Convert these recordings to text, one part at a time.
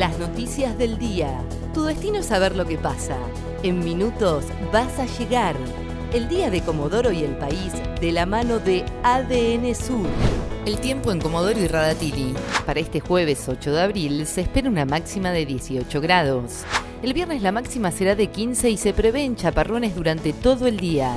Las noticias del día. Tu destino es saber lo que pasa. En minutos vas a llegar. El día de Comodoro y el país de la mano de ADN Sur. El tiempo en Comodoro y Radatili. Para este jueves 8 de abril se espera una máxima de 18 grados. El viernes la máxima será de 15 y se prevén chaparrones durante todo el día.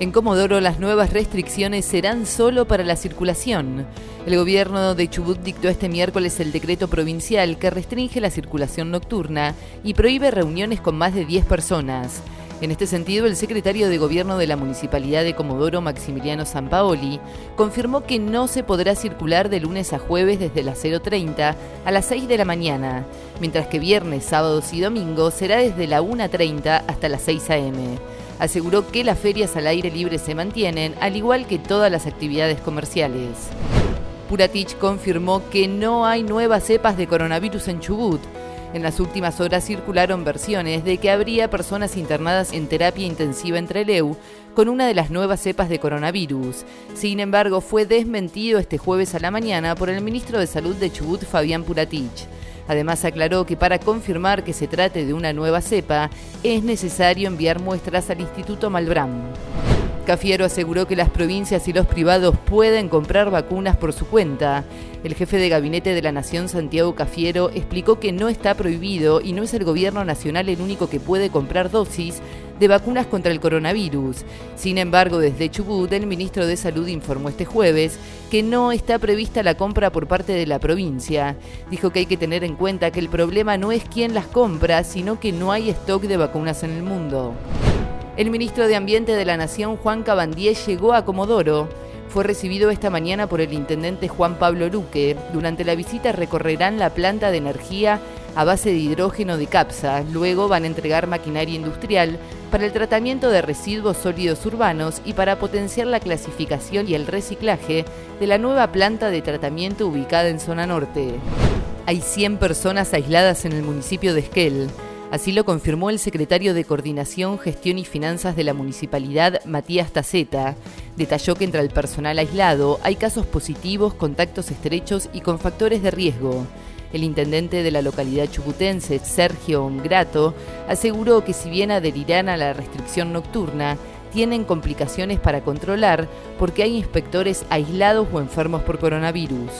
En Comodoro las nuevas restricciones serán solo para la circulación. El gobierno de Chubut dictó este miércoles el decreto provincial que restringe la circulación nocturna y prohíbe reuniones con más de 10 personas. En este sentido, el secretario de Gobierno de la Municipalidad de Comodoro, Maximiliano Sampaoli, confirmó que no se podrá circular de lunes a jueves desde las 0.30 a las 6 de la mañana, mientras que viernes, sábados y domingos será desde la 1.30 hasta las 6 a.m aseguró que las ferias al aire libre se mantienen, al igual que todas las actividades comerciales. Puratich confirmó que no hay nuevas cepas de coronavirus en Chubut. En las últimas horas circularon versiones de que habría personas internadas en terapia intensiva en Treleu con una de las nuevas cepas de coronavirus. Sin embargo, fue desmentido este jueves a la mañana por el ministro de Salud de Chubut, Fabián Puratich. Además aclaró que para confirmar que se trate de una nueva cepa es necesario enviar muestras al Instituto Malbrán. Cafiero aseguró que las provincias y los privados pueden comprar vacunas por su cuenta. El jefe de gabinete de la Nación, Santiago Cafiero, explicó que no está prohibido y no es el gobierno nacional el único que puede comprar dosis de vacunas contra el coronavirus. Sin embargo, desde Chubut, el ministro de Salud informó este jueves que no está prevista la compra por parte de la provincia. Dijo que hay que tener en cuenta que el problema no es quién las compra, sino que no hay stock de vacunas en el mundo. El ministro de Ambiente de la Nación, Juan Cabandier, llegó a Comodoro. Fue recibido esta mañana por el intendente Juan Pablo Luque. Durante la visita recorrerán la planta de energía a base de hidrógeno de CAPSA. Luego van a entregar maquinaria industrial para el tratamiento de residuos sólidos urbanos y para potenciar la clasificación y el reciclaje de la nueva planta de tratamiento ubicada en zona norte. Hay 100 personas aisladas en el municipio de Esquel. Así lo confirmó el secretario de Coordinación, Gestión y Finanzas de la municipalidad, Matías Taceta. Detalló que entre el personal aislado hay casos positivos, contactos estrechos y con factores de riesgo. El intendente de la localidad chubutense, Sergio Grato, aseguró que si bien adherirán a la restricción nocturna, tienen complicaciones para controlar porque hay inspectores aislados o enfermos por coronavirus.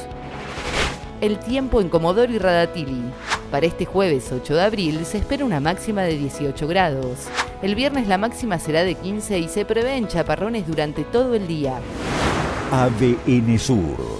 El tiempo en Comodoro y Radatili. Para este jueves 8 de abril se espera una máxima de 18 grados. El viernes la máxima será de 15 y se prevén chaparrones durante todo el día. ADN Sur,